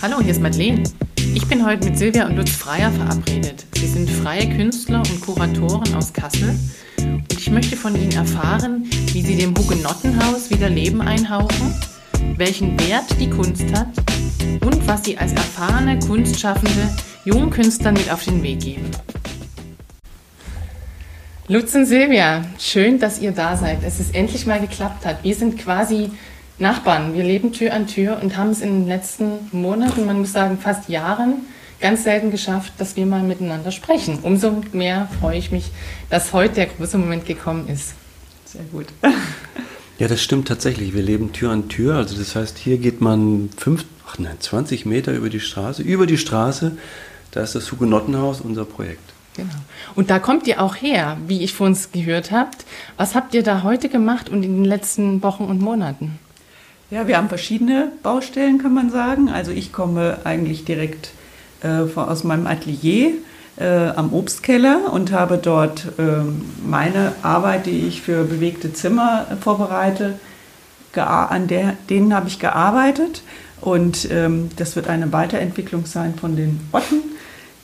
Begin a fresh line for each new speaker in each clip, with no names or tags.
Hallo, hier ist Madeleine. Ich bin heute mit Silvia und Lutz Freier verabredet. Sie sind freie Künstler und Kuratoren aus Kassel. Und ich möchte von Ihnen erfahren, wie Sie dem Hugenottenhaus wieder Leben einhauchen, welchen Wert die Kunst hat und was Sie als erfahrene Kunstschaffende jungen Künstlern mit auf den Weg geben. Lutz und Silvia, schön, dass ihr da seid. Es ist endlich mal geklappt hat. Wir sind quasi Nachbarn. Wir leben Tür an Tür und haben es in den letzten Monaten, man muss sagen fast Jahren, ganz selten geschafft, dass wir mal miteinander sprechen. Umso mehr freue ich mich, dass heute der große Moment gekommen ist.
Sehr gut.
Ja, das stimmt tatsächlich. Wir leben Tür an Tür. Also das heißt, hier geht man fünf, ach nein, 20 Meter über die Straße. Über die Straße, da ist das Hugenottenhaus, unser Projekt.
Genau. Und da kommt ihr auch her, wie ich vor uns gehört habt. Was habt ihr da heute gemacht und in den letzten Wochen und Monaten?
Ja, wir haben verschiedene Baustellen, kann man sagen. Also ich komme eigentlich direkt äh, aus meinem Atelier äh, am Obstkeller und habe dort äh, meine Arbeit, die ich für bewegte Zimmer vorbereite, an der, denen habe ich gearbeitet. Und ähm, das wird eine Weiterentwicklung sein von den Botten,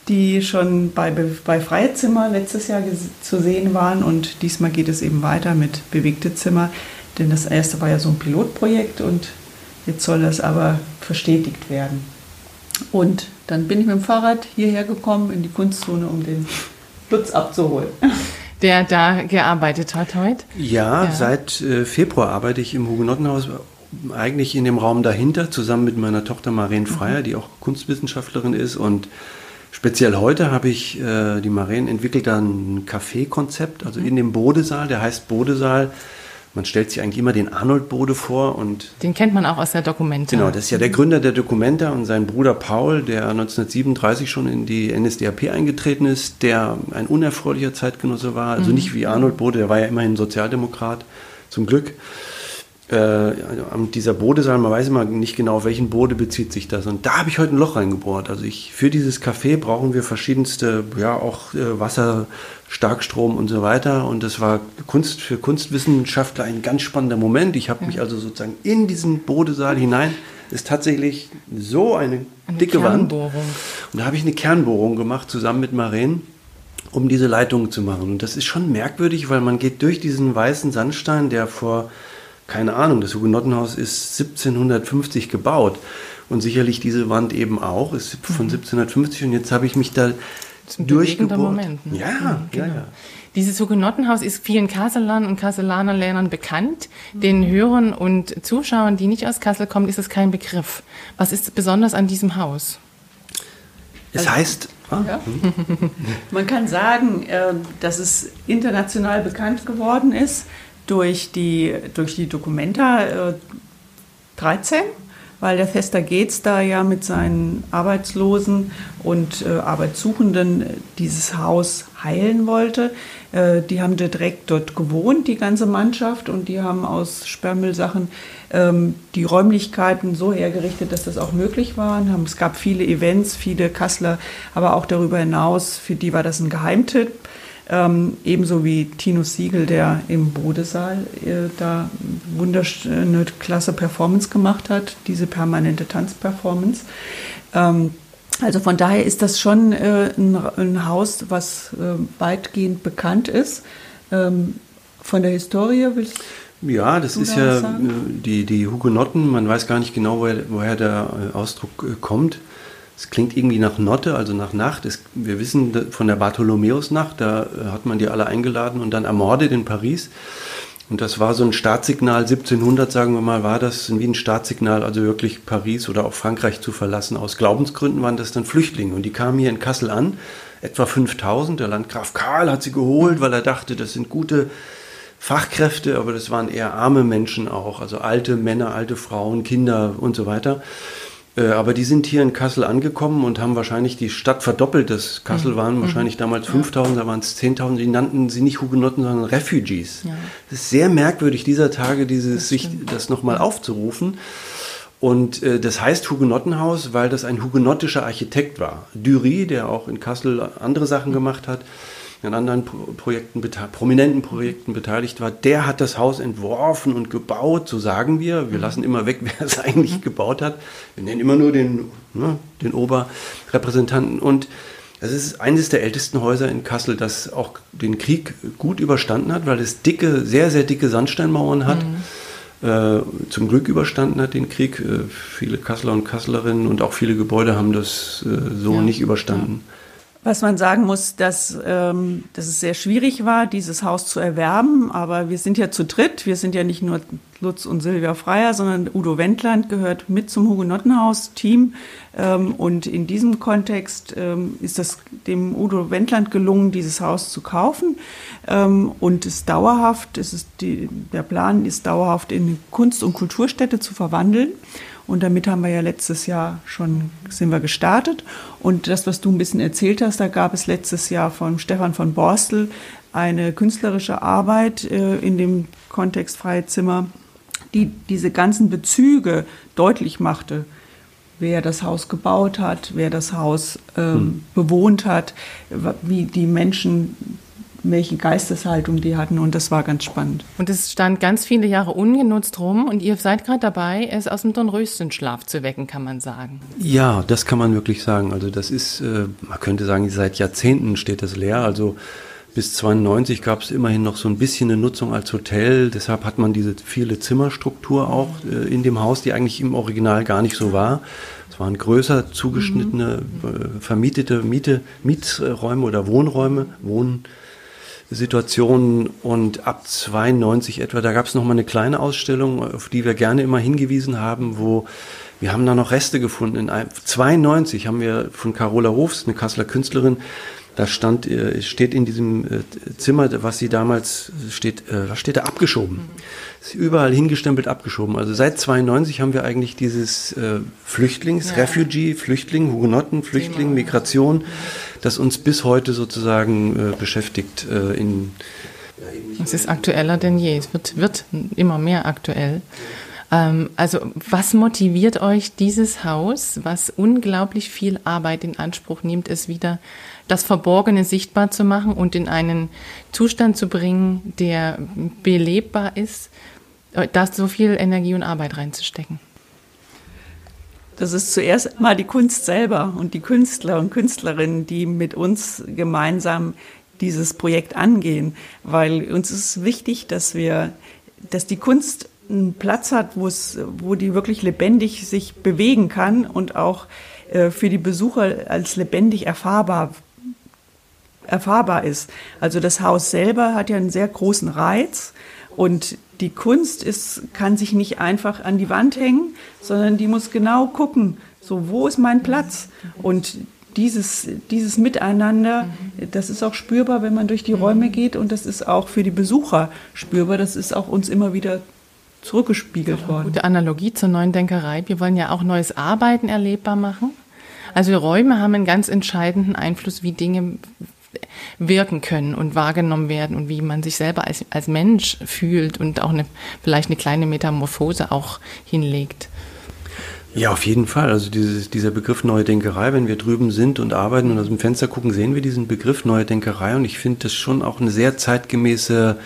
die schon bei, bei Freie Zimmer letztes Jahr zu sehen waren. Und diesmal geht es eben weiter mit bewegte Zimmer. Denn das erste war ja so ein Pilotprojekt und jetzt soll das aber verstetigt werden. Und dann bin ich mit dem Fahrrad hierher gekommen in die Kunstzone, um den Lutz abzuholen.
Der da gearbeitet hat heute?
Ja, ja. seit äh, Februar arbeite ich im Hugenottenhaus eigentlich in dem Raum dahinter, zusammen mit meiner Tochter Maren Freier, mhm. die auch Kunstwissenschaftlerin ist. Und speziell heute habe ich, äh, die Maren entwickelt da ein Café-Konzept, also mhm. in dem Bodesaal, der heißt Bodesaal man stellt sich eigentlich immer den Arnold Bode vor und
den kennt man auch aus der Dokumenta.
Genau, das ist ja der Gründer der Dokumenta und sein Bruder Paul, der 1937 schon in die NSDAP eingetreten ist, der ein unerfreulicher Zeitgenosse war, also mhm. nicht wie Arnold Bode, der war ja immerhin Sozialdemokrat, zum Glück äh, dieser Bodesaal, man weiß immer nicht genau, auf welchen Bode bezieht sich das. Und da habe ich heute ein Loch reingebohrt. Also ich, für dieses Café brauchen wir verschiedenste, ja auch äh, Wasser, Starkstrom und so weiter. Und das war Kunst für Kunstwissenschaftler ein ganz spannender Moment. Ich habe ja. mich also sozusagen in diesen Bodesaal hinein, ist tatsächlich so eine, eine dicke Wand. Und da habe ich eine Kernbohrung gemacht, zusammen mit Maren um diese Leitungen zu machen. Und das ist schon merkwürdig, weil man geht durch diesen weißen Sandstein, der vor keine Ahnung, das Hugenottenhaus ist 1750 gebaut und sicherlich diese Wand eben auch, ist von 1750 mhm. und jetzt habe ich mich da durchgebohrt.
Moment. Ne?
Ja, ja, genau. ja.
Dieses Hugenottenhaus ist vielen Kasselern und Kasselanern bekannt. Den Hörern und Zuschauern, die nicht aus Kassel kommen, ist es kein Begriff. Was ist besonders an diesem Haus?
Es also, heißt,
ah, ja. man kann sagen, äh, dass es international bekannt geworden ist durch die, durch die Dokumenta äh, 13, weil der Fester Gates da ja mit seinen Arbeitslosen und äh, Arbeitssuchenden dieses Haus heilen wollte. Äh, die haben direkt dort gewohnt, die ganze Mannschaft, und die haben aus Sperrmüllsachen ähm, die Räumlichkeiten so hergerichtet, dass das auch möglich war. Es gab viele Events, viele Kassler, aber auch darüber hinaus, für die war das ein Geheimtipp. Ähm, ebenso wie Tino Siegel, der im Bodesaal äh, da wunderschöne klasse Performance gemacht hat, diese permanente Tanzperformance. Ähm, also von daher ist das schon äh, ein, ein, Haus, was äh, weitgehend bekannt ist. Ähm, von der Historie willst
ja, das ist ja äh, die, die Hugenotten. Man weiß gar nicht genau, woher, woher der äh, Ausdruck äh, kommt. Es klingt irgendwie nach Notte, also nach Nacht. Es, wir wissen von der Bartholomäusnacht, da äh, hat man die alle eingeladen und dann ermordet in Paris. Und das war so ein Startsignal, 1700 sagen wir mal, war das wie ein Startsignal, also wirklich Paris oder auch Frankreich zu verlassen. Aus Glaubensgründen waren das dann Flüchtlinge und die kamen hier in Kassel an, etwa 5000. Der Landgraf Karl hat sie geholt, weil er dachte, das sind gute Fachkräfte, aber das waren eher arme Menschen auch, also alte Männer, alte Frauen, Kinder und so weiter. Äh, aber die sind hier in Kassel angekommen und haben wahrscheinlich die Stadt verdoppelt. Das Kassel mhm. waren wahrscheinlich mhm. damals 5000, da waren es 10.000. Die nannten sie nicht Hugenotten, sondern Refugees. Ja. Das ist sehr merkwürdig dieser Tage, dieses, das sich das nochmal aufzurufen. Und äh, das heißt Hugenottenhaus, weil das ein hugenottischer Architekt war. Dury, der auch in Kassel andere Sachen gemacht hat, an anderen Projekten, prominenten Projekten beteiligt war, der hat das Haus entworfen und gebaut, so sagen wir. Wir lassen immer weg, wer es eigentlich gebaut hat. Wir nennen immer nur den, ne, den Oberrepräsentanten. Und es ist eines der ältesten Häuser in Kassel, das auch den Krieg gut überstanden hat, weil es dicke, sehr, sehr dicke Sandsteinmauern hat. Mhm. Äh, zum Glück überstanden hat den Krieg. Äh, viele Kasseler und Kasselerinnen und auch viele Gebäude haben das äh, so ja. nicht überstanden. Ja.
Was man sagen muss, dass, ähm, dass es sehr schwierig war, dieses Haus zu erwerben. Aber wir sind ja zu dritt. Wir sind ja nicht nur Lutz und Silvia Freier, sondern Udo Wendland gehört mit zum Hugenottenhaus-Team. Ähm, und in diesem Kontext ähm, ist es dem Udo Wendland gelungen, dieses Haus zu kaufen. Ähm, und es dauerhaft, es ist die, der Plan ist dauerhaft in Kunst- und Kulturstätte zu verwandeln. Und damit haben wir ja letztes Jahr schon, sind wir gestartet. Und das, was du ein bisschen erzählt hast, da gab es letztes Jahr von Stefan von Borstel eine künstlerische Arbeit äh, in dem Kontext Freie Zimmer, die diese ganzen Bezüge deutlich machte. Wer das Haus gebaut hat, wer das Haus ähm, hm. bewohnt hat, wie die Menschen welche Geisteshaltung die hatten und das war ganz spannend.
Und es stand ganz viele Jahre ungenutzt rum und ihr seid gerade dabei, es aus dem Dornröschenschlaf zu wecken, kann man sagen.
Ja, das kann man wirklich sagen. Also das ist, äh, man könnte sagen, seit Jahrzehnten steht das leer. Also bis 92 gab es immerhin noch so ein bisschen eine Nutzung als Hotel. Deshalb hat man diese viele Zimmerstruktur auch äh, in dem Haus, die eigentlich im Original gar nicht so war. Es waren größer zugeschnittene, mhm. äh, vermietete Miete, Mieträume oder Wohnräume, Wohn Situationen und ab 92 etwa, da gab es noch mal eine kleine Ausstellung, auf die wir gerne immer hingewiesen haben, wo wir haben da noch Reste gefunden. In 92 haben wir von Carola Hofs, eine Kasseler Künstlerin, da stand, äh, steht in diesem äh, Zimmer, was sie damals steht, äh, was steht da abgeschoben? Ist überall hingestempelt abgeschoben. Also seit 92 haben wir eigentlich dieses Flüchtlings, ja. Refugee, Flüchtling, Hugenotten, Flüchtling, Migration, das uns bis heute sozusagen beschäftigt. in
es ist aktueller denn je. Es wird, wird immer mehr aktuell. Ähm, also was motiviert euch dieses Haus, was unglaublich viel Arbeit in Anspruch nimmt, es wieder das Verborgene sichtbar zu machen und in einen Zustand zu bringen, der belebbar ist, äh, da so viel Energie und Arbeit reinzustecken?
Das ist zuerst mal die Kunst selber und die Künstler und Künstlerinnen, die mit uns gemeinsam dieses Projekt angehen, weil uns ist wichtig, dass wir, dass die Kunst einen Platz hat, wo es, wo die wirklich lebendig sich bewegen kann und auch äh, für die Besucher als lebendig erfahrbar erfahrbar ist. Also das Haus selber hat ja einen sehr großen Reiz und die Kunst ist, kann sich nicht einfach an die Wand hängen, sondern die muss genau gucken, so wo ist mein Platz? Und dieses, dieses Miteinander, das ist auch spürbar, wenn man durch die Räume geht und das ist auch für die Besucher spürbar. Das ist auch uns immer wieder zurückgespiegelt worden.
Gute Analogie zur neuen Denkerei. Wir wollen ja auch neues Arbeiten erlebbar machen. Also Räume haben einen ganz entscheidenden Einfluss, wie Dinge wirken können und wahrgenommen werden und wie man sich selber als, als Mensch fühlt und auch eine, vielleicht eine kleine Metamorphose auch hinlegt.
Ja, auf jeden Fall. Also dieses, dieser Begriff Neue Denkerei, wenn wir drüben sind und arbeiten und aus dem Fenster gucken, sehen wir diesen Begriff Neue Denkerei und ich finde das schon auch eine sehr zeitgemäße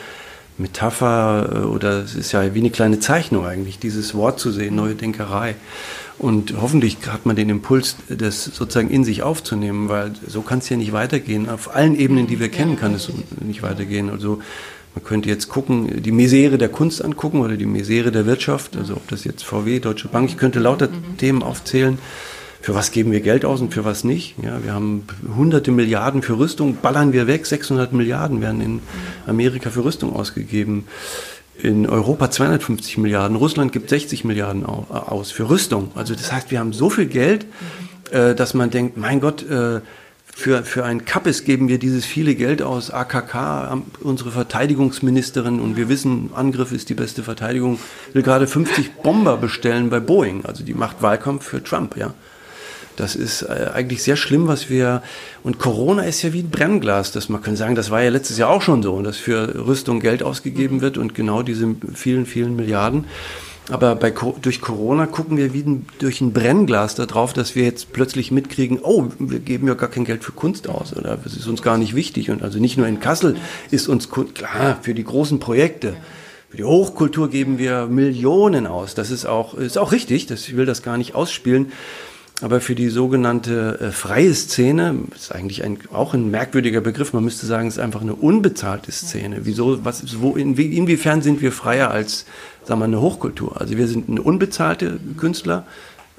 Metapher äh, oder es ist ja wie eine kleine Zeichnung eigentlich, dieses Wort zu sehen, Neue Denkerei. Und hoffentlich hat man den Impuls, das sozusagen in sich aufzunehmen, weil so kann es ja nicht weitergehen. Auf allen Ebenen, die wir kennen, kann es nicht weitergehen. Also man könnte jetzt gucken, die Misere der Kunst angucken oder die Misere der Wirtschaft, also ob das jetzt VW, Deutsche Bank, ich könnte lauter mhm. Themen aufzählen. Für was geben wir Geld aus und für was nicht? Ja, wir haben hunderte Milliarden für Rüstung, ballern wir weg, 600 Milliarden werden in Amerika für Rüstung ausgegeben in Europa 250 Milliarden, Russland gibt 60 Milliarden aus für Rüstung. Also das heißt, wir haben so viel Geld, äh, dass man denkt, mein Gott, äh, für, für ein Kappes geben wir dieses viele Geld aus. AKK, unsere Verteidigungsministerin, und wir wissen, Angriff ist die beste Verteidigung, will gerade 50 Bomber bestellen bei Boeing. Also die macht Wahlkampf für Trump, ja. Das ist äh, eigentlich sehr schlimm, was wir. Und Corona ist ja wie ein Brennglas. Das man kann sagen, das war ja letztes Jahr auch schon so, dass für Rüstung Geld ausgegeben wird und genau diese vielen, vielen Milliarden. Aber bei, durch Corona gucken wir wie durch ein Brennglas darauf, dass wir jetzt plötzlich mitkriegen, oh, wir geben ja gar kein Geld für Kunst aus oder das ist uns gar nicht wichtig. Und also nicht nur in Kassel ist uns, klar, für die großen Projekte, für die Hochkultur geben wir Millionen aus. Das ist auch, ist auch richtig, das, ich will das gar nicht ausspielen. Aber für die sogenannte äh, freie Szene, ist eigentlich ein, auch ein merkwürdiger Begriff, man müsste sagen, es ist einfach eine unbezahlte Szene. Wieso, was, wo, in, inwiefern sind wir freier als, sagen wir, eine Hochkultur? Also wir sind eine unbezahlte Künstler,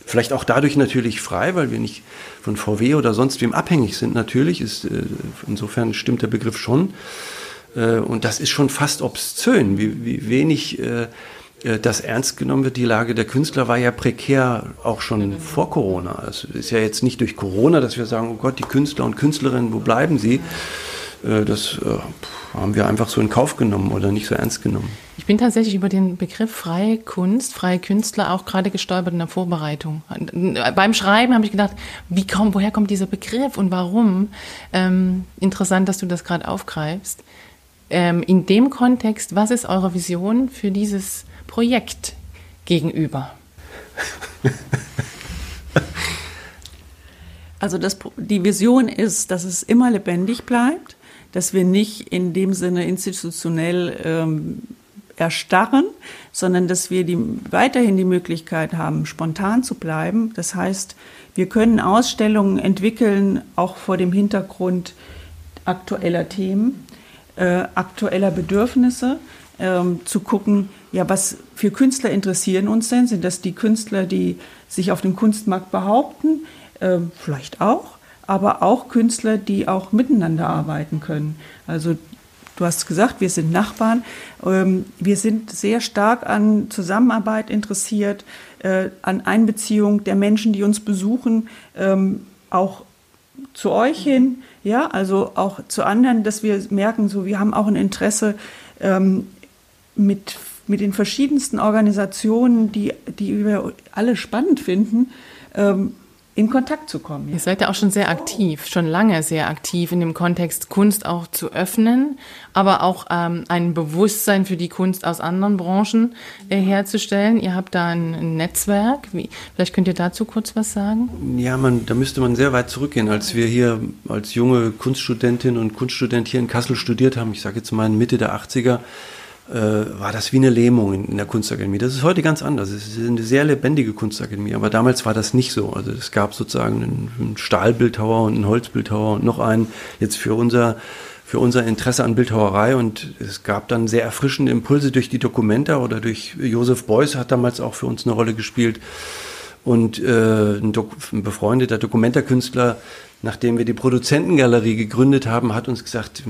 vielleicht auch dadurch natürlich frei, weil wir nicht von VW oder sonst wem abhängig sind, natürlich, ist, äh, insofern stimmt der Begriff schon. Äh, und das ist schon fast obszön, wie, wie wenig, äh, das ernst genommen wird. Die Lage der Künstler war ja prekär auch schon vor Corona. Es ist ja jetzt nicht durch Corona, dass wir sagen, oh Gott, die Künstler und Künstlerinnen, wo bleiben sie? Äh, das äh, haben wir einfach so in Kauf genommen oder nicht so ernst genommen.
Ich bin tatsächlich über den Begriff freie Kunst, freie Künstler auch gerade gestolpert in der Vorbereitung. Beim Schreiben habe ich gedacht, wie kommt, woher kommt dieser Begriff und warum? Ähm, interessant, dass du das gerade aufgreifst. Ähm, in dem Kontext, was ist eure Vision für dieses Projekt gegenüber?
Also das, die Vision ist, dass es immer lebendig bleibt, dass wir nicht in dem Sinne institutionell ähm, erstarren, sondern dass wir die, weiterhin die Möglichkeit haben, spontan zu bleiben. Das heißt, wir können Ausstellungen entwickeln, auch vor dem Hintergrund aktueller Themen, äh, aktueller Bedürfnisse, ähm, zu gucken, ja, was für Künstler interessieren uns denn? Sind das die Künstler, die sich auf dem Kunstmarkt behaupten? Ähm, vielleicht auch, aber auch Künstler, die auch miteinander arbeiten können. Also du hast gesagt, wir sind Nachbarn. Ähm, wir sind sehr stark an Zusammenarbeit interessiert, äh, an Einbeziehung der Menschen, die uns besuchen, ähm, auch zu euch hin, ja, also auch zu anderen, dass wir merken, so wir haben auch ein Interesse, ähm, mit, mit den verschiedensten Organisationen, die, die wir alle spannend finden, ähm, in Kontakt zu kommen.
Ja. Ihr seid ja auch schon sehr aktiv, schon lange sehr aktiv in dem Kontext, Kunst auch zu öffnen, aber auch ähm, ein Bewusstsein für die Kunst aus anderen Branchen äh, herzustellen. Ihr habt da ein, Netzwerk. Wie, vielleicht könnt ihr dazu kurz was sagen?
Ja, man, da müsste man sehr weit zurückgehen. Als wir hier als junge Kunststudentin und Kunststudent hier in Kassel studiert haben, ich sage jetzt mal Mitte der 80er, äh, war das wie eine Lähmung in, in, der Kunstakademie. Das ist heute ganz anders. Es ist eine sehr lebendige Kunstakademie, aber damals war das nicht so. Also es gab sozusagen einen, einen Stahlbildhauer und einen Holzbildhauer und noch einen jetzt für unser für unser Interesse an Bildhauerei und es gab dann sehr erfrischende Impulse durch die Dokumenta oder durch Josef Beuys hat damals auch für uns eine Rolle gespielt und äh, ein, ein befreundeter Dokumentarkünstler nachdem wir die Produzentengalerie gegründet haben, hat uns gesagt,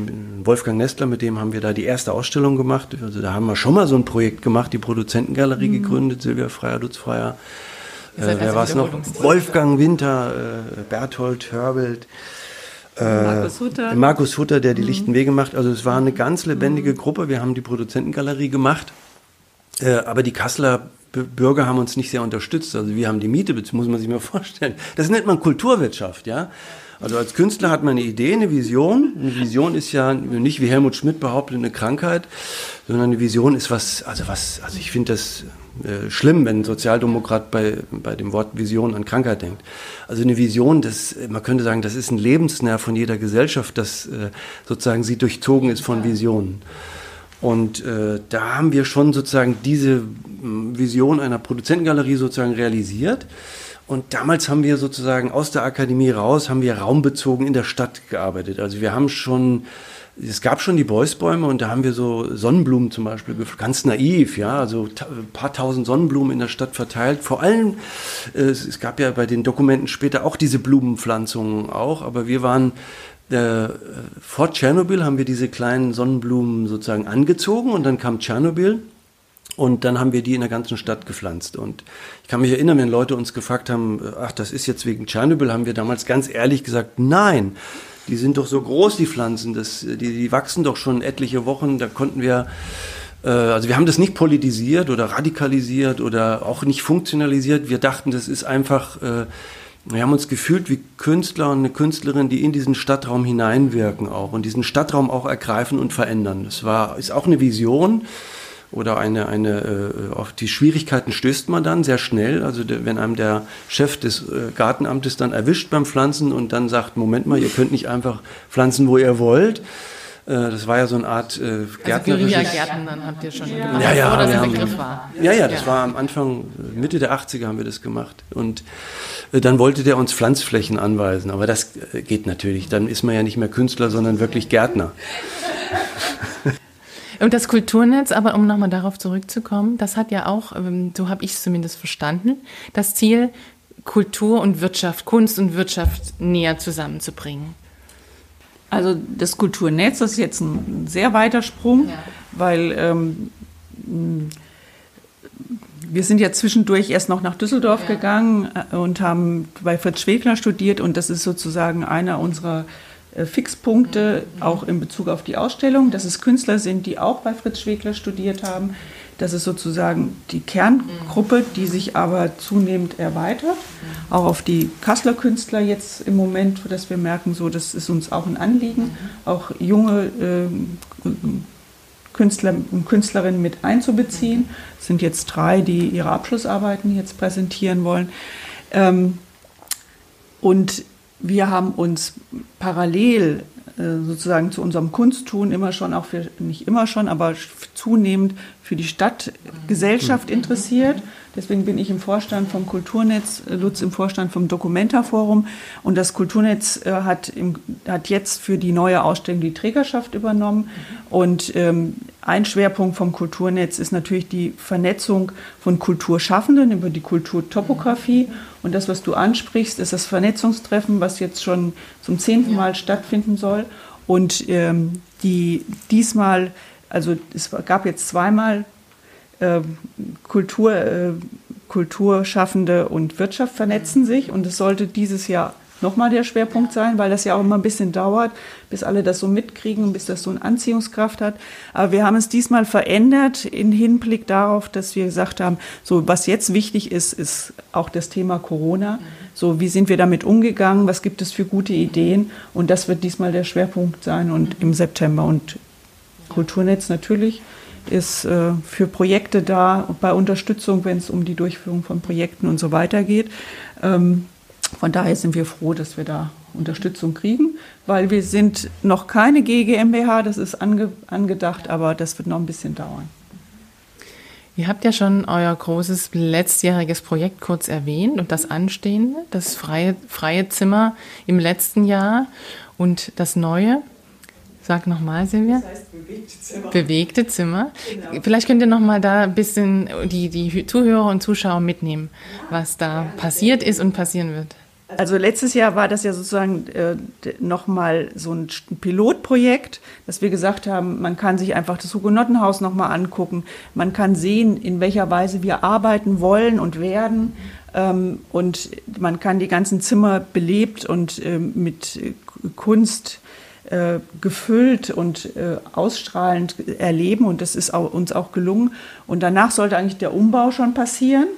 Wolfgang Nestler, mit dem haben wir da die erste Ausstellung gemacht. Also da haben wir schon mal so ein Projekt gemacht, die Produzentengalerie mhm. gegründet, Silvia Freier, Lutz Freier. Äh, wer also war es noch? Wolfgang Winter, äh, Berthold Hörbelt. Äh, Markus Hutter. Markus Hutter, der die mhm. lichten Wege macht. Also es war eine ganz lebendige mhm. Gruppe. Wir haben die Produzentengalerie gemacht. Äh, aber die Kasseler Bürger haben uns nicht sehr unterstützt. Also wir haben die Miete, das muss man sich mal vorstellen. Das nennt man Kulturwirtschaft, ja. Also als Künstler hat man eine Idee, eine Vision. Eine Vision ist ja nicht wie Helmut Schmidt behauptet eine Krankheit, sondern eine Vision ist was, also was, also ich finde das äh, schlimm, wenn ein Sozialdemokrat bei, bei dem Wort Vision an Krankheit denkt. Also eine Vision, das, man könnte sagen, das ist ein Lebensnerv von jeder Gesellschaft, das äh, sozusagen sie durchzogen ist von Visionen. Und äh, da haben wir schon sozusagen diese Vision einer Produzentengalerie sozusagen realisiert. Und damals haben wir sozusagen aus der Akademie raus, haben wir raumbezogen in der Stadt gearbeitet. Also wir haben schon, es gab schon die Boysbäume und da haben wir so Sonnenblumen zum Beispiel, ganz naiv, ja, also ein paar tausend Sonnenblumen in der Stadt verteilt. Vor allem, äh, es gab ja bei den Dokumenten später auch diese Blumenpflanzungen auch, aber wir waren äh, vor Tschernobyl haben wir diese kleinen Sonnenblumen sozusagen angezogen und dann kam Tschernobyl und dann haben wir die in der ganzen Stadt gepflanzt. Und ich kann mich erinnern, wenn Leute uns gefragt haben, ach, das ist jetzt wegen Tschernobyl, haben wir damals ganz ehrlich gesagt, nein, die sind doch so groß, die Pflanzen, das, die, die wachsen doch schon etliche Wochen, da konnten wir äh, also wir haben das nicht politisiert oder radikalisiert oder auch nicht funktionalisiert. Wir dachten, das ist einfach äh, wir haben uns gefühlt wie Künstler und eine Künstlerin, die in diesen Stadtraum hineinwirken auch und diesen Stadtraum auch ergreifen und verändern. Das war, ist auch eine Vision. oder eine, eine äh, auf die Schwierigkeiten stößt man dann sehr schnell. Also wenn einem der Chef des äh, Gartenamtes dann erwischt beim Pflanzen und dann sagt, Moment mal, ihr könnt nicht einfach pflanzen, wo ihr wollt. Äh, das war ja so eine Art äh,
gärtnerisches... Also Gärten dann habt ihr schon
ja. ja, ja, bevor das Begriff war. Ja, ja, das ja. war am Anfang, Mitte der 80er haben wir das gemacht. Und äh, dann wollte der uns Pflanzflächen anweisen. Aber das äh, geht natürlich. Dann ist man ja nicht mehr Künstler, sondern wirklich Gärtner.
Und das Kulturnetz, aber um nochmal darauf zurückzukommen, das hat ja auch, ähm, so habe ich es zumindest verstanden, das Ziel, Kultur und Wirtschaft, Kunst und Wirtschaft näher zusammenzubringen.
Also das Kulturnetz das ist jetzt ein sehr weiter Sprung, ja. weil ähm, wir sind ja zwischendurch erst noch nach Düsseldorf ja. gegangen äh, und haben bei Fritz Schwegler studiert und das ist sozusagen einer unserer äh, Fixpunkte auch in Bezug auf die Ausstellung, dass es Künstler sind, die auch bei Fritz Schwegler studiert haben. Das ist sozusagen die Kerngruppe, die sich aber zunehmend erweitert. Auch auf die Kasseler Künstler jetzt im Moment, dass wir merken, so, das ist uns auch ein Anliegen, auch junge äh, Künstler und Künstlerinnen mit einzubeziehen. Es sind jetzt drei, die ihre Abschlussarbeiten jetzt präsentieren wollen. Ähm, und wir haben uns parallel sozusagen zu unserem Kunsttun immer schon, auch für, nicht immer schon, aber zunehmend für die Stadtgesellschaft interessiert. Deswegen bin ich im Vorstand vom Kulturnetz, äh, Lutz im Vorstand vom Documenta-Forum. Und das Kulturnetz äh, hat, im, hat jetzt für die neue Ausstellung die Trägerschaft übernommen. Und ähm, ein Schwerpunkt vom Kulturnetz ist natürlich die Vernetzung von Kulturschaffenden über die Kulturtopographie. Und das, was du ansprichst, ist das Vernetzungstreffen, was jetzt schon zum zehnten Mal stattfinden soll. Und ähm, die diesmal, also es gab jetzt zweimal äh, Kultur, äh, Kulturschaffende und Wirtschaft vernetzen sich. Und es sollte dieses Jahr nochmal der Schwerpunkt sein, weil das ja auch immer ein bisschen dauert, bis alle das so mitkriegen und bis das so eine Anziehungskraft hat. Aber wir haben es diesmal verändert in Hinblick darauf, dass wir gesagt haben, so was jetzt wichtig ist, ist auch das Thema Corona. So wie sind wir damit umgegangen? Was gibt es für gute Ideen? Und das wird diesmal der Schwerpunkt sein und im September und Kulturnetz natürlich ist äh, für Projekte da, bei Unterstützung, wenn es um die Durchführung von Projekten und so weiter geht. Ähm, von daher sind wir froh, dass wir da Unterstützung kriegen, weil wir sind noch keine GGMBH, das ist ange, angedacht, aber das wird noch ein bisschen dauern.
Ihr habt ja schon euer großes letztjähriges Projekt kurz erwähnt und das anstehende, das freie, freie Zimmer im letzten Jahr und das neue. Sag nochmal, Silvia. Das heißt bewegte Zimmer. Bewegte Zimmer. Genau. Vielleicht könnt ihr nochmal da ein bisschen die, die Zuhörer und Zuschauer mitnehmen, was da passiert ist und passieren wird.
Also letztes Jahr war das ja sozusagen äh, nochmal so ein Pilotprojekt, dass wir gesagt haben, man kann sich einfach das Hugenottenhaus nochmal angucken. Man kann sehen, in welcher Weise wir arbeiten wollen und werden. Ähm, und man kann die ganzen Zimmer belebt und äh, mit Kunst äh, gefüllt und äh, ausstrahlend erleben. Und das ist auch, uns auch gelungen. Und danach sollte eigentlich der Umbau schon passieren.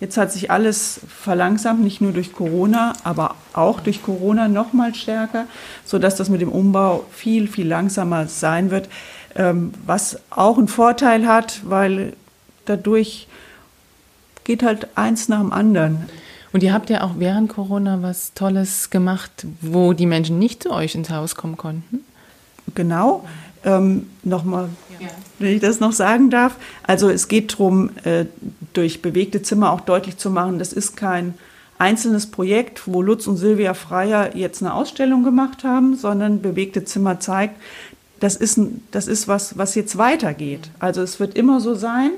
Jetzt hat sich alles verlangsamt, nicht nur durch Corona, aber auch durch Corona noch mal stärker, sodass das mit dem Umbau viel, viel langsamer sein wird. Ähm, was auch einen Vorteil hat, weil dadurch geht halt eins nach dem anderen.
Und ihr habt ja auch während Corona was Tolles gemacht, wo die Menschen nicht zu euch ins Haus kommen konnten.
Genau. Ähm, Nochmal, ja. wenn ich das noch sagen darf. Also es geht darum, äh, durch bewegte Zimmer auch deutlich zu machen, das ist kein einzelnes Projekt, wo Lutz und Silvia Freier jetzt eine Ausstellung gemacht haben, sondern bewegte Zimmer zeigt, das ist, das ist was, was jetzt weitergeht. Also es wird immer so sein.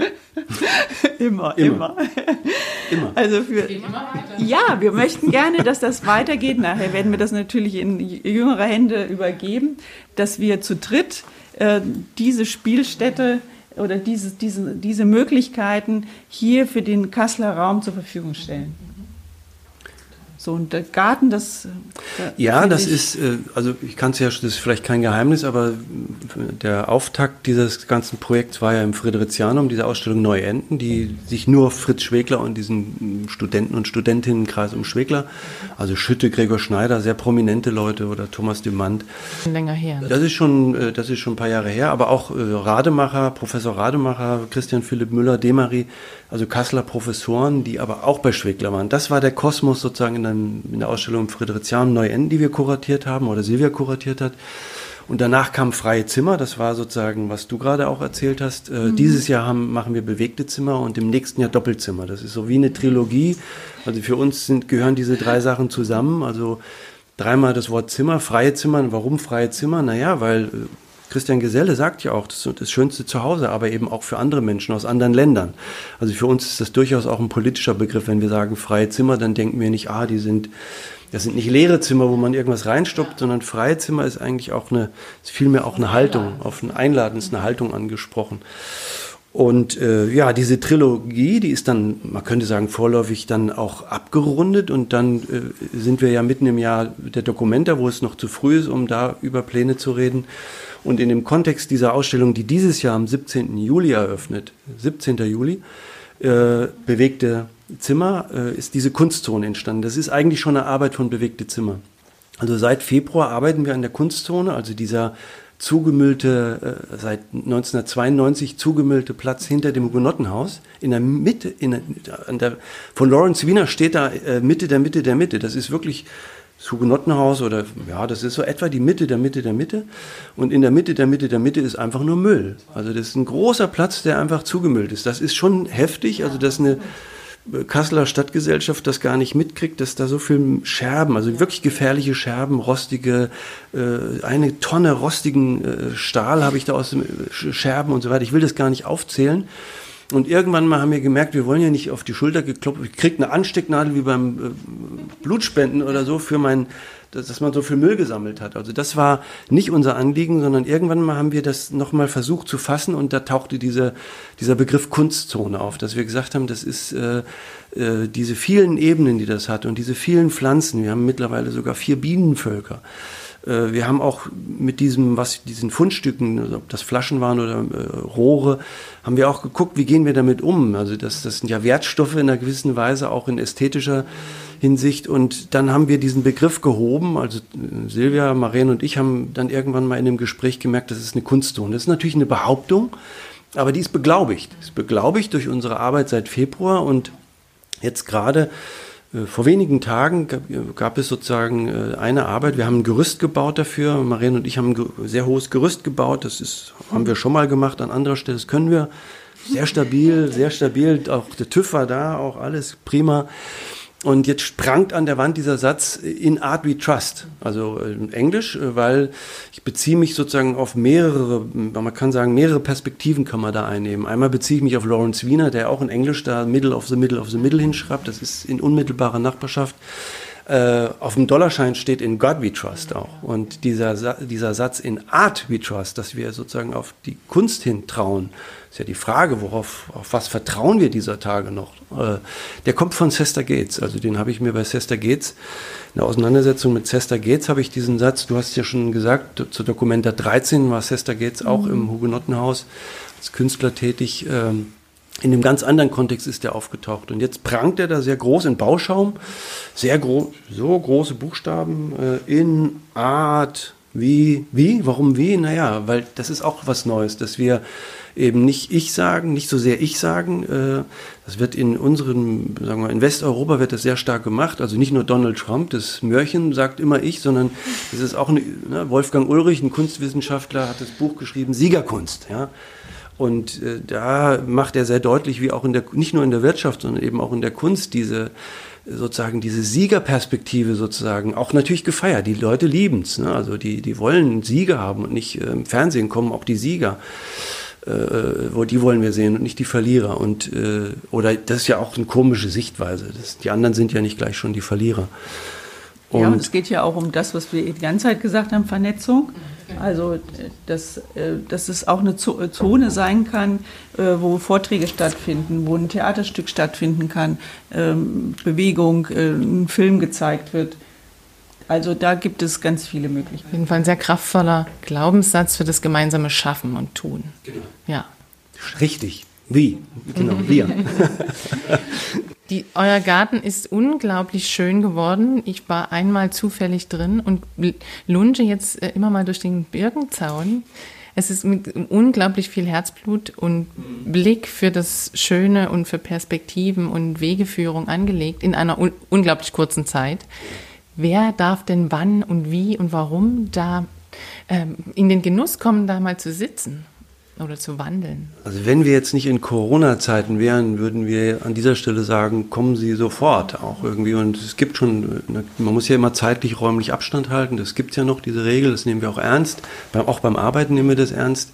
immer, immer, immer. Also für, ja, wir möchten gerne, dass das weitergeht. Nachher werden wir das natürlich in jüngere Hände übergeben, dass wir zu dritt äh, diese Spielstätte oder diese, diese, diese Möglichkeiten hier für den Kasseler Raum zur Verfügung stellen. So, und der Garten, das.
ja, das ist, äh, also ich kann es ja, das ist vielleicht kein Geheimnis, aber der Auftakt dieses ganzen Projekts war ja im Fridericianum, diese Ausstellung Neue Enden, die sich nur Fritz Schwegler und diesen Studenten- und Studentinnenkreis um Schwegler, also Schütte, Gregor Schneider, sehr prominente Leute oder Thomas Demand.
Länger her.
Das ist schon, äh, das ist schon ein paar Jahre her, aber auch äh, Rademacher, Professor Rademacher, Christian Philipp Müller, Demary, also Kasseler Professoren, die aber auch bei Schwegler waren. Das war der Kosmos sozusagen in der, in der Ausstellung Friedrichian Neuenden, die wir kuratiert haben oder Silvia kuratiert hat. Und danach kam Freie Zimmer, das war sozusagen, was du gerade auch erzählt hast. Äh, mhm. Dieses Jahr haben, machen wir bewegte Zimmer und im nächsten Jahr Doppelzimmer. Das ist so wie eine Trilogie. Also für uns sind, gehören diese drei Sachen zusammen. Also dreimal das Wort Zimmer, freie Zimmer. Warum freie Zimmer? Naja, weil äh, Christian Geselle sagt ja auch, das ist das schönste Zuhause, aber eben auch für andere Menschen aus anderen Ländern. Also für uns ist das durchaus auch ein politischer Begriff. Wenn wir sagen freie Zimmer, dann denken wir nicht, ah, die sind, das sind nicht leere Zimmer, wo man irgendwas reinstoppt, sondern freie Zimmer ist eigentlich auch eine, ist vielmehr auch eine Haltung, auf ein Einladen ist eine Haltung angesprochen. Und äh, ja, diese Trilogie, die ist dann, man könnte sagen, vorläufig dann auch abgerundet und dann äh, sind wir ja mitten im Jahr der Dokumenta, wo es noch zu früh ist, um da über Pläne zu reden. Und in dem Kontext dieser Ausstellung, die dieses Jahr am 17. Juli eröffnet, 17. Juli, äh, bewegte Zimmer, äh, ist diese Kunstzone entstanden. Das ist eigentlich schon eine Arbeit von bewegte Zimmer. Also seit Februar arbeiten wir an der Kunstzone, also dieser zugemüllte, äh, seit 1992 zugemüllte Platz hinter dem Hugenottenhaus. In der Mitte, in der, der, von Lawrence Wiener steht da äh, Mitte der Mitte der Mitte. Das ist wirklich Hugenottenhaus oder ja, das ist so etwa die Mitte der Mitte der Mitte. Und in der Mitte der Mitte der Mitte ist einfach nur Müll. Also das ist ein großer Platz, der einfach zugemüllt ist. Das ist schon heftig. Also das ist eine Kasseler Stadtgesellschaft das gar nicht mitkriegt, dass da so viel Scherben, also wirklich gefährliche Scherben, rostige, äh, eine Tonne rostigen äh, Stahl habe ich da aus dem äh, Scherben und so weiter. Ich will das gar nicht aufzählen. Und irgendwann mal haben wir gemerkt, wir wollen ja nicht auf die Schulter geklopft. Ich krieg eine Anstecknadel wie beim äh, Blutspenden oder so für mein, dass man so viel Müll gesammelt hat. Also das war nicht unser Anliegen, sondern irgendwann mal haben wir das nochmal versucht zu fassen und da tauchte diese, dieser Begriff Kunstzone auf, dass wir gesagt haben, das ist äh, äh, diese vielen Ebenen, die das hat und diese vielen Pflanzen. Wir haben mittlerweile sogar vier Bienenvölker. Äh, wir haben auch mit diesem, was diesen Fundstücken, also ob das Flaschen waren oder äh, Rohre, haben wir auch geguckt, wie gehen wir damit um. Also das, das sind ja Wertstoffe in einer gewissen Weise, auch in ästhetischer Hinsicht. Und dann haben wir diesen Begriff gehoben. Also äh, Silvia, Maren und ich haben dann irgendwann mal in dem Gespräch gemerkt, das ist eine Kunstzone. Das ist natürlich eine Behauptung, aber die ist beglaubigt. Die ist beglaubigt durch unsere Arbeit seit Februar und jetzt gerade vor wenigen Tagen gab, es sozusagen äh, eine Arbeit. Wir haben ein Gerüst gebaut dafür. Marianne und ich haben ein sehr hohes Gerüst gebaut. Das ist, haben wir schon mal gemacht an anderer Stelle. Das können wir. Sehr stabil, sehr stabil. Auch der TÜV war da, auch alles prima. Und jetzt sprangt an der Wand dieser Satz in Art we trust, also in Englisch, weil ich beziehe mich sozusagen auf mehrere, man kann sagen, mehrere Perspektiven kann man da einnehmen. Einmal beziehe ich mich auf Lawrence Wiener, der auch in Englisch da Middle of the Middle of the Middle hinschreibt, das ist in unmittelbarer Nachbarschaft. Äh, auf dem Dollarschein steht in God we trust auch. Und dieser, dieser Satz in Art we trust, dass wir sozusagen auf die Kunst hin trauen, ist ja die Frage, worauf, auf was vertrauen wir dieser Tage noch? Äh, der kommt von Sester Gates. Also den habe ich mir bei Sester Gates, in der Auseinandersetzung mit Sester Gates habe ich diesen Satz, du hast ja schon gesagt, zu Dokumenta 13 war Sester Gates auch mhm. im Hugenottenhaus als Künstler tätig. Ähm, in einem ganz anderen Kontext ist er aufgetaucht. Und jetzt prangt er da sehr groß in Bauschaum, sehr groß, so große Buchstaben, äh, in Art, wie, wie, warum wie? Naja, weil das ist auch was Neues, dass wir eben nicht ich sagen, nicht so sehr ich sagen. Äh, das wird in unseren, sagen wir, in Westeuropa wird das sehr stark gemacht. Also nicht nur Donald Trump, das Mörchen sagt immer ich, sondern es ist auch eine, ne, Wolfgang Ulrich, ein Kunstwissenschaftler, hat das Buch geschrieben, Siegerkunst. Ja. Und äh, da macht er sehr deutlich, wie auch in der, nicht nur in der Wirtschaft, sondern eben auch in der Kunst diese, sozusagen diese Siegerperspektive sozusagen auch natürlich gefeiert. Die Leute lieben es. Ne? Also die, die wollen Sieger haben und nicht äh, im Fernsehen kommen auch die Sieger äh, wo die wollen wir sehen und nicht die Verlierer. Und äh, oder das ist ja auch eine komische Sichtweise. Das, die anderen sind ja nicht gleich schon die Verlierer.
Und ja, und es geht ja auch um das, was wir die ganze Zeit gesagt haben, Vernetzung. Also, dass, äh, dass es auch eine Zone sein kann, äh, wo Vorträge stattfinden, wo ein Theaterstück stattfinden kann, ähm, Bewegung, äh, ein Film gezeigt wird. Also da gibt es ganz viele Möglichkeiten. Auf
jeden Fall ein sehr kraftvoller Glaubenssatz für das gemeinsame Schaffen und Tun. Genau.
Ja. Richtig. Wie? Genau, wir.
Die, euer Garten ist unglaublich schön geworden. Ich war einmal zufällig drin und lunge jetzt äh, immer mal durch den Birkenzaun. Es ist mit unglaublich viel Herzblut und Blick für das Schöne und für Perspektiven und Wegeführung angelegt in einer un unglaublich kurzen Zeit. Wer darf denn wann und wie und warum da ähm, in den Genuss kommen, da mal zu sitzen? Oder zu wandeln?
Also wenn wir jetzt nicht in Corona-Zeiten wären, würden wir an dieser Stelle sagen, kommen Sie sofort auch irgendwie. Und es gibt schon, man muss ja immer zeitlich, räumlich Abstand halten. Das gibt es ja noch, diese Regel, das nehmen wir auch ernst. Auch beim Arbeiten nehmen wir das ernst.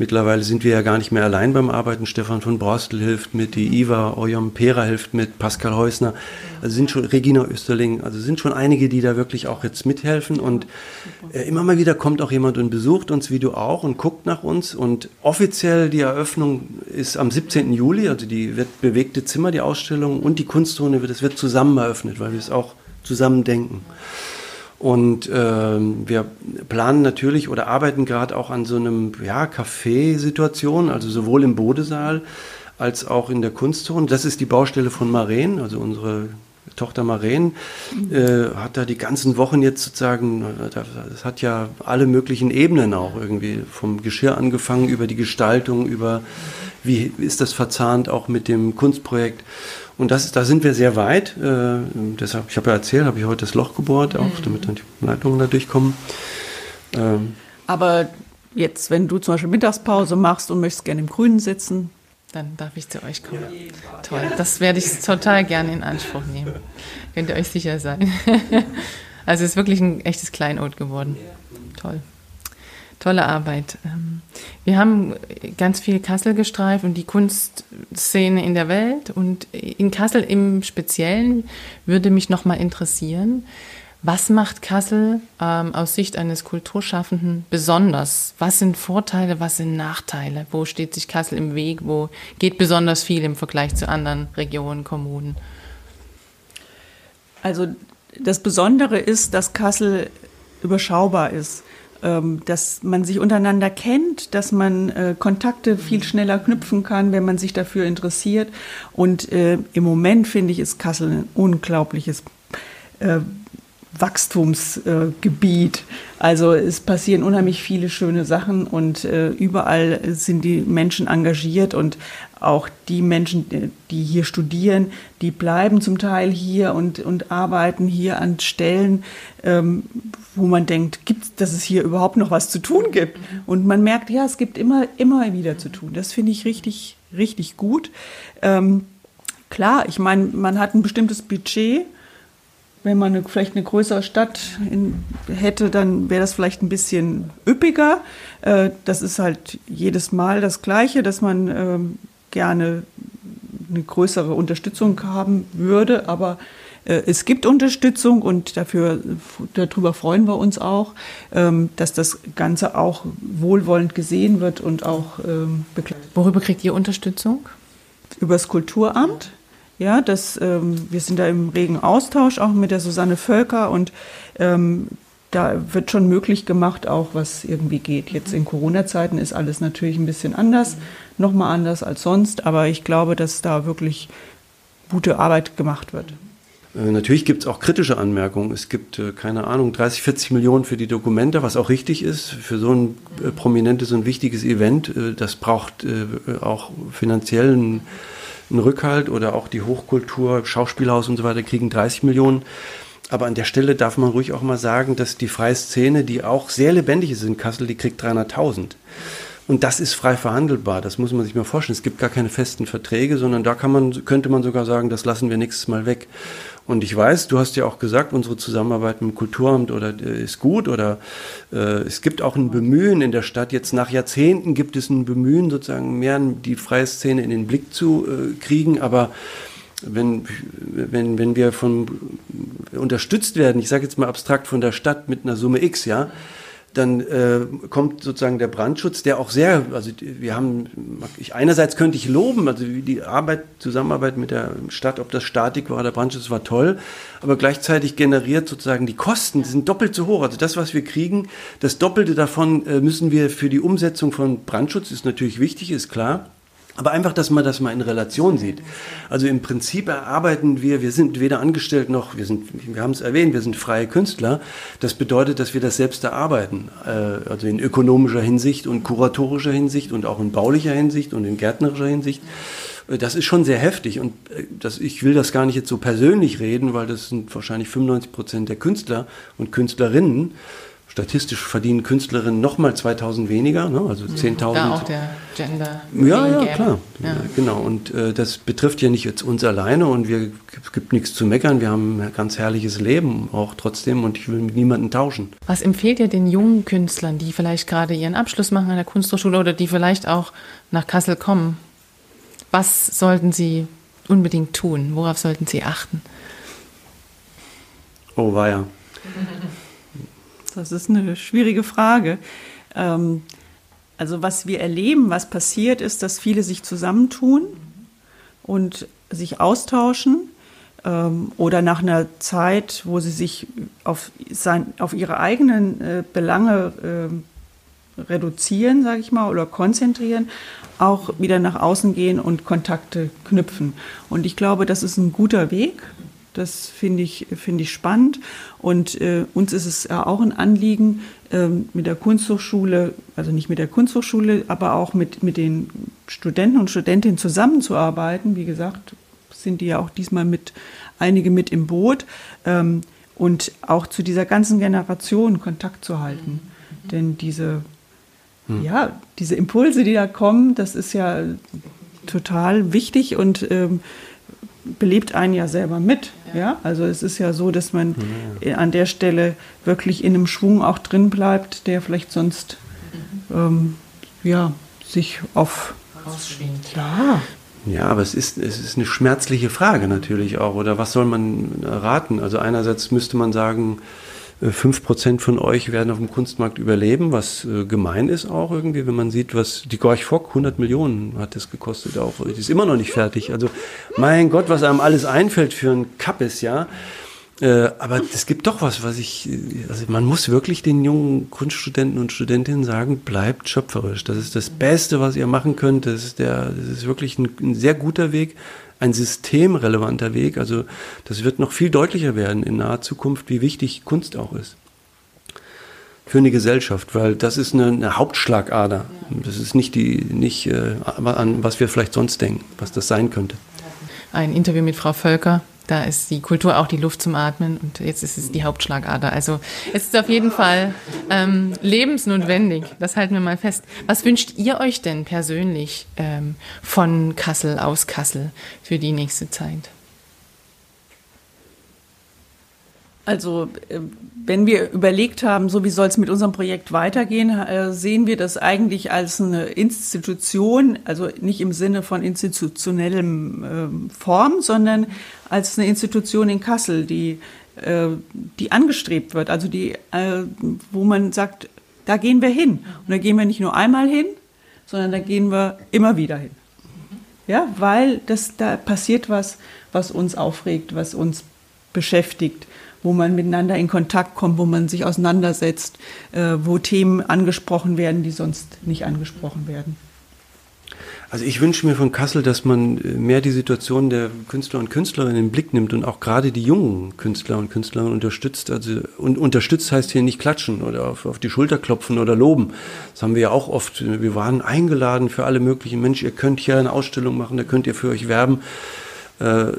Mittlerweile sind wir ja gar nicht mehr allein beim Arbeiten. Stefan von Borstel hilft mit, die Iva Oyam Pera hilft mit, Pascal Heusner, also sind schon Regina Österling, also sind schon einige, die da wirklich auch jetzt mithelfen. Und äh, immer mal wieder kommt auch jemand und besucht uns, wie du auch, und guckt nach uns. Und offiziell die Eröffnung ist am 17. Juli, also die wird bewegte Zimmer, die Ausstellung und die Kunstzone wird, das wird zusammen eröffnet, weil wir es auch zusammen denken. Und äh, wir planen natürlich oder arbeiten gerade auch an so einem ja, Café-Situation, also sowohl im Bodesaal als auch in der Kunstzone. Das ist die Baustelle von Maren, also unsere Tochter Maren äh, hat da die ganzen Wochen jetzt sozusagen, das hat ja alle möglichen Ebenen auch irgendwie, vom Geschirr angefangen, über die Gestaltung, über wie ist das verzahnt auch mit dem Kunstprojekt. Und das, da sind wir sehr weit. Äh, deshalb, ich habe ja erzählt, habe ich heute das Loch gebohrt, auch mhm. damit dann die Leitungen da durchkommen.
Ähm. Aber jetzt, wenn du zum Beispiel Mittagspause machst und möchtest gerne im Grünen sitzen,
dann darf ich zu euch kommen. Ja. Toll, das werde ich total gerne in Anspruch nehmen. Könnt ihr euch sicher sein. also es ist wirklich ein echtes Kleinod geworden. Toll. Tolle Arbeit. Ähm, wir haben ganz viel Kassel gestreift und die Kunstszene in der Welt. Und in Kassel im Speziellen würde mich noch mal interessieren, was macht Kassel ähm, aus Sicht eines Kulturschaffenden besonders? Was sind Vorteile, was sind Nachteile? Wo steht sich Kassel im Weg? Wo geht besonders viel im Vergleich zu anderen Regionen, Kommunen?
Also das Besondere ist, dass Kassel überschaubar ist. Ähm, dass man sich untereinander kennt, dass man äh, Kontakte viel schneller knüpfen kann, wenn man sich dafür interessiert. Und äh, im Moment finde ich, ist Kassel ein unglaubliches äh, Wachstumsgebiet. also es passieren unheimlich viele schöne Sachen und äh, überall sind die Menschen engagiert und auch die Menschen, die hier studieren, die bleiben zum Teil hier und, und arbeiten hier an Stellen, ähm, wo man denkt, gibt's, dass es hier überhaupt noch was zu tun gibt. Und man merkt, ja, es gibt immer, immer wieder zu tun. Das finde ich richtig, richtig gut. Ähm, klar, ich meine, man hat ein bestimmtes Budget wenn man eine, vielleicht eine größere Stadt in, hätte, dann wäre das vielleicht ein bisschen üppiger. Äh, das ist halt jedes Mal das Gleiche, dass man ähm, gerne eine größere Unterstützung haben würde, aber äh, es gibt Unterstützung und dafür, darüber freuen wir uns auch, ähm, dass das Ganze auch wohlwollend gesehen wird und auch ähm,
begleitet. Worüber kriegt ihr Unterstützung?
Über das Kulturamt. Ja, das, ähm, wir sind da im regen Austausch auch mit der Susanne Völker und da wird schon möglich gemacht, auch was irgendwie geht. Jetzt in Corona-Zeiten ist alles natürlich ein bisschen anders, nochmal anders als sonst, aber ich glaube, dass da wirklich gute Arbeit gemacht wird.
Äh, natürlich gibt es auch kritische Anmerkungen. Es gibt, äh, keine Ahnung, 30, 40 Millionen für die Dokumente, was auch richtig ist. Für so ein äh, prominentes und wichtiges Event, das braucht auch finanziellen Rückhalt oder auch die Hochkultur, Schauspielhaus und so weiter kriegen 30 Millionen. Aber an der Stelle darf man ruhig auch mal sagen, dass die freie Szene, die auch sehr lebendig ist in Kassel, die kriegt 300.000. Und das ist frei verhandelbar. Das muss man sich mal vorstellen. Es gibt gar keine festen Verträge, sondern da kann man, könnte man sogar sagen, das lassen wir nächstes Mal weg. Und ich weiß, du hast ja auch gesagt, unsere Zusammenarbeit mit dem Kulturamt oder äh, ist gut oder äh, es gibt auch ein Bemühen in der Stadt. Jetzt nach Jahrzehnten gibt es ein Bemühen, sozusagen mehr die freie Szene in den Blick zu äh, kriegen. Aber wenn, wenn, wenn wir von unterstützt werden, ich sage jetzt mal abstrakt von der Stadt mit einer Summe X, ja, dann äh, kommt sozusagen der Brandschutz, der auch sehr, also wir haben, ich, einerseits könnte ich loben, also die Arbeit, Zusammenarbeit mit der Stadt, ob das Statik war oder Brandschutz war toll, aber gleichzeitig generiert sozusagen die Kosten, die sind doppelt so hoch. Also das, was wir kriegen, das Doppelte davon äh, müssen wir für die Umsetzung von Brandschutz, ist natürlich wichtig, ist klar, aber einfach, dass man das mal in Relation sieht. Also im Prinzip erarbeiten wir, wir sind weder angestellt noch, wir sind, wir haben es erwähnt, wir sind freie Künstler. Das bedeutet, dass wir das selbst erarbeiten. Äh, also in ökonomischer Hinsicht und kuratorischer Hinsicht und auch in baulicher Hinsicht und in gärtnerischer Hinsicht. Äh, das ist schon sehr heftig und äh, das, ich will das gar nicht jetzt so persönlich reden, weil das sind wahrscheinlich 95 Prozent der Künstler und Künstlerinnen statistisch verdienen Künstlerinnen noch mal 2000 weniger, ne? also 10.000. Da
auch der Gender.
Ja, ja, klar. Ja. Genau. Und äh, das betrifft ja nicht jetzt uns alleine und wir es gibt nichts zu meckern. Wir haben ein ganz herrliches Leben auch trotzdem und ich will mit niemandem tauschen.
Was empfehlt ihr den jungen Künstlern, die vielleicht gerade ihren Abschluss machen an der Kunsthochschule oder die vielleicht auch nach Kassel kommen? Was sollten sie unbedingt tun? Worauf sollten sie achten?
Oh, war ja.
Das ist eine schwierige Frage. Ähm, also was wir erleben, was passiert, ist, dass viele sich zusammentun und sich austauschen ähm, oder nach einer Zeit, wo sie sich auf, sein, auf ihre eigenen äh, Belange äh, reduzieren, sage ich mal, oder konzentrieren, auch wieder nach außen gehen und Kontakte knüpfen. Und ich glaube, das ist ein guter Weg. Das finde ich, finde ich spannend. Und äh, uns ist es ja auch ein Anliegen, äh, mit der Kunsthochschule, also nicht mit der Kunsthochschule, aber auch mit, mit den Studenten und Studentinnen zusammenzuarbeiten. Wie gesagt, sind die ja auch diesmal mit einige mit im Boot. Ähm, und auch zu dieser ganzen Generation Kontakt zu halten. Mhm. Denn diese, mhm. ja, diese Impulse, die da kommen, das ist ja total wichtig und ähm, belebt einen ja selber mit. Ja. Also es ist ja so, dass man ja. an der Stelle wirklich in einem Schwung auch drin bleibt, der vielleicht sonst mhm. ähm, ja, sich auf
rausschwingt.
Ja. Ja, aber es ist, es ist eine schmerzliche Frage natürlich auch. Oder was soll man raten? Also einerseits müsste man sagen, 5% von euch werden auf dem Kunstmarkt überleben, was äh, gemein ist auch irgendwie, wenn man sieht, was die Gorch Fock, 100 Millionen hat das gekostet auch. Die ist immer noch nicht fertig. Also mein Gott, was einem alles einfällt für ein Kappes, ja. Äh, aber es gibt doch was, was ich, also man muss wirklich den jungen Kunststudenten und Studentinnen sagen, bleibt schöpferisch. Das ist das Beste, was ihr machen könnt. Das ist der, das ist wirklich ein, ein sehr guter Weg, ein systemrelevanter Weg. Also das wird noch viel deutlicher werden in naher Zukunft, wie wichtig Kunst auch ist für eine Gesellschaft, weil das ist eine, eine Hauptschlagader. Das ist nicht die, nicht äh, an was wir vielleicht sonst denken, was das sein könnte.
Ein Interview mit Frau Völker, da ist die Kultur auch die Luft zum Atmen und jetzt ist es die Hauptschlagader. Also es ist auf jeden Fall ähm, lebensnotwendig. Das halten wir mal fest. Was wünscht ihr euch denn persönlich ähm, von Kassel aus Kassel für die nächste Zeit?
Also äh, wenn wir überlegt haben, so wie soll es mit unserem Projekt weitergehen, äh, sehen wir das eigentlich als eine Institution, also nicht im Sinne von institutionellem ähm, Form, sondern als eine Institution in Kassel, die, äh, die angestrebt wird, also die, wo man sagt, da gehen wir hin. Und da gehen wir nicht nur einmal hin, sondern da gehen wir immer wieder hin. Ja, weil das, da passiert was, was uns aufregt, was uns beschäftigt wo man miteinander in Kontakt kommt, wo man sich auseinandersetzt, äh, wo Themen angesprochen werden, die sonst nicht angesprochen werden.
Also ich wünsche mir von Kassel, dass man äh, mehr die Situation der Künstler und Künstlerinnen in den Blick nimmt und auch gerade die jungen Künstler und Künstlerinnen unterstützt. Also und unterstützt heißt hier nicht klatschen oder auf, auf die Schulter klopfen oder loben. Das haben wir ja auch oft. Wir waren eingeladen für alle möglichen Menschen. Ihr könnt hier eine Ausstellung machen, da könnt ihr für euch werben. Äh,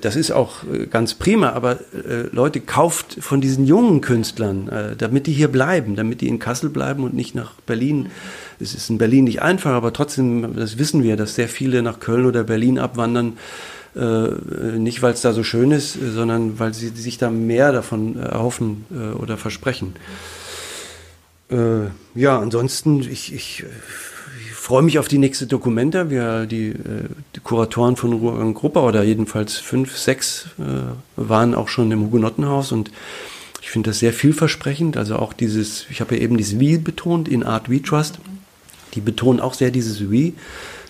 das ist auch äh, ganz prima, aber äh, Leute, kauft von diesen jungen Künstlern, damit die hier bleiben, damit die in Kassel bleiben und nicht nach Berlin. Es ist in Berlin nicht einfach, aber trotzdem, das wissen wir, dass sehr viele nach Köln oder Berlin abwandern. nicht, weil es da so schön ist, sondern weil sie sich da mehr davon erhoffen oder versprechen. ja, ansonsten, ich, ich freue mich auf die nächste Dokumenta. Wir, die, äh, die Kuratoren von Ruhrgang Gruppe oder jedenfalls fünf, sechs äh, waren auch schon im Hugenottenhaus und ich finde das sehr vielversprechend. Also auch dieses, ich habe ja eben dieses Wie betont in Art We Trust. Die betonen auch sehr dieses Wie,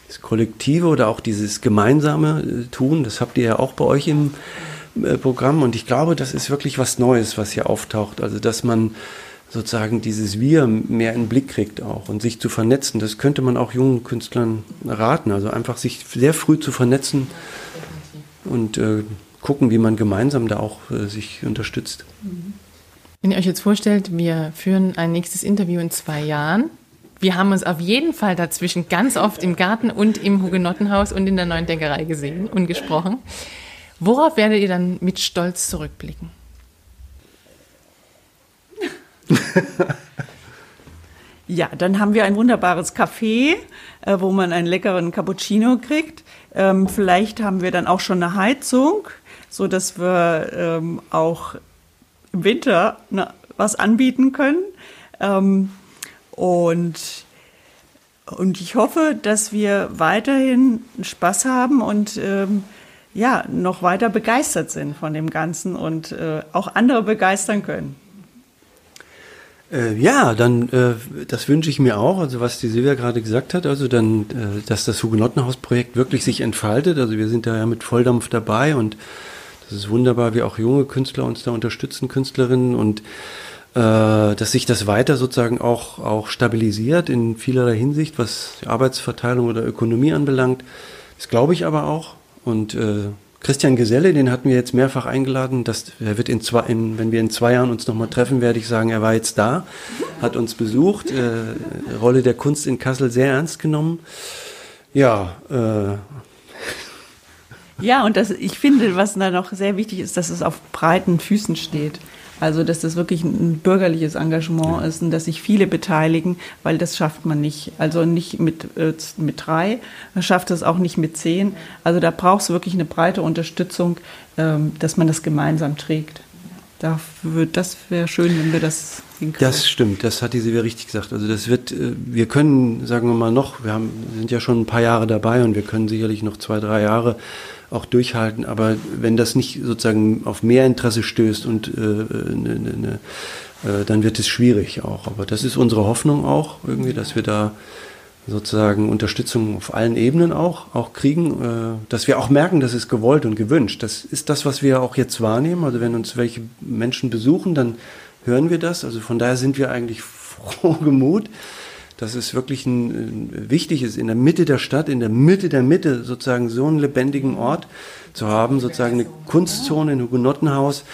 das Kollektive oder auch dieses gemeinsame äh, Tun. Das habt ihr ja auch bei euch im Programm und ich glaube, das ist wirklich was Neues, was hier auftaucht. Also dass man sozusagen dieses Wir mehr in den Blick kriegt auch und sich zu vernetzen. Das könnte man auch jungen Künstlern raten. Also einfach sich sehr früh zu vernetzen und äh, gucken, wie man gemeinsam da auch äh, sich unterstützt.
Wenn ihr euch jetzt vorstellt, wir führen ein nächstes Interview in zwei Jahren. Wir haben uns auf jeden Fall dazwischen ganz oft im Garten und im Hugenottenhaus und in der Neuen Denkerei gesehen und gesprochen. Worauf werdet ihr dann mit Stolz zurückblicken?
ja, dann haben wir ein wunderbares Café, äh, wo man einen leckeren Cappuccino kriegt. Ähm, vielleicht haben wir dann auch schon eine Heizung, so dass wir ähm, auch im Winter was anbieten können. Ähm, und und ich hoffe, dass wir weiterhin Spaß haben und ähm, ja, noch weiter begeistert sind von dem Ganzen und äh, auch andere begeistern können.
Äh, ja, dann, äh, das wünsche ich mir auch. Also was die Silvia gerade gesagt hat, also dann, äh, dass das Hugenottenhaus-Projekt wirklich sich entfaltet. Also wir sind da ja mit Volldampf dabei und das ist wunderbar, wie auch junge Künstler uns da unterstützen, Künstlerinnen und äh, dass sich das weiter sozusagen auch, auch stabilisiert in vielerlei Hinsicht, was Arbeitsverteilung oder Ökonomie anbelangt. Das glaube ich aber auch. Und äh, Christian Geselle, den hatten wir jetzt mehrfach eingeladen. Das, er wird in zwei, in, wenn wir in zwei Jahren uns nochmal treffen, werde ich sagen, er war jetzt da, hat uns besucht, äh, Rolle der Kunst in Kassel sehr ernst genommen. Ja, äh,
ja, und das, ich finde, was da noch sehr wichtig ist, dass es auf breiten Füßen steht. Also, dass das wirklich ein bürgerliches Engagement ist und dass sich viele beteiligen, weil das schafft man nicht. Also nicht mit, äh, mit drei, man schafft es auch nicht mit zehn. Also da braucht es wirklich eine breite Unterstützung, ähm, dass man das gemeinsam trägt. Dafür, das wäre schön, wenn wir das
hinkriegen. Das stimmt, das hat die Silvia richtig gesagt. Also das wird, äh, wir können, sagen wir mal noch, wir haben, sind ja schon ein paar Jahre dabei und wir können sicherlich noch zwei, drei Jahre auch durchhalten. Aber wenn das nicht sozusagen auf mehr Interesse stößt und äh, ne, ne, ne, äh, dann wird es schwierig auch. Aber das ist unsere Hoffnung auch irgendwie, dass wir da sozusagen Unterstützung auf allen Ebenen auch, auch kriegen, äh, dass wir auch merken, das ist gewollt und gewünscht. Das ist das, was wir auch jetzt wahrnehmen. Also wenn uns welche Menschen besuchen, dann hören wir das. Also von daher sind wir eigentlich froh gemut dass es wirklich ein, ein, wichtig ist, in der Mitte der Stadt, in der Mitte der Mitte sozusagen so einen lebendigen Ort zu haben, sozusagen eine Kunstzone, ein Hugenottenhaus.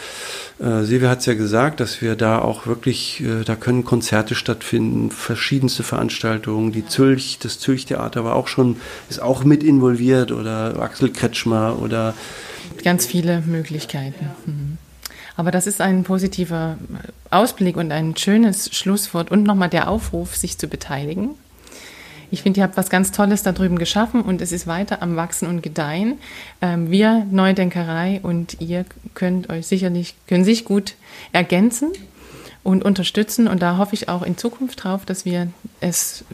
Äh, Silvia hat es ja gesagt, dass wir da auch wirklich, äh, da können Konzerte stattfinden, verschiedenste Veranstaltungen. Die Zülch, das Zülch-Theater war auch schon, ist auch mit involviert oder Axel Kretschmer oder
ganz viele Möglichkeiten. Mhm. Aber das ist ein positiver Ausblick und ein schönes Schlusswort und nochmal der Aufruf, sich zu beteiligen. Ich finde, ihr habt was ganz Tolles da drüben geschaffen und es ist weiter am Wachsen und Gedeihen. Ähm, wir, Neudenkerei und ihr könnt euch sicherlich, können sich gut ergänzen und unterstützen. Und da hoffe ich auch in Zukunft drauf, dass wir es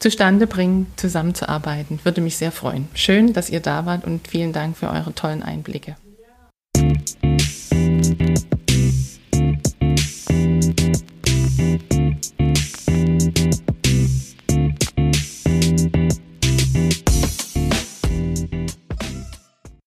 zustande bringen, zusammenzuarbeiten. Würde mich sehr freuen. Schön, dass ihr da wart und vielen Dank für eure tollen Einblicke.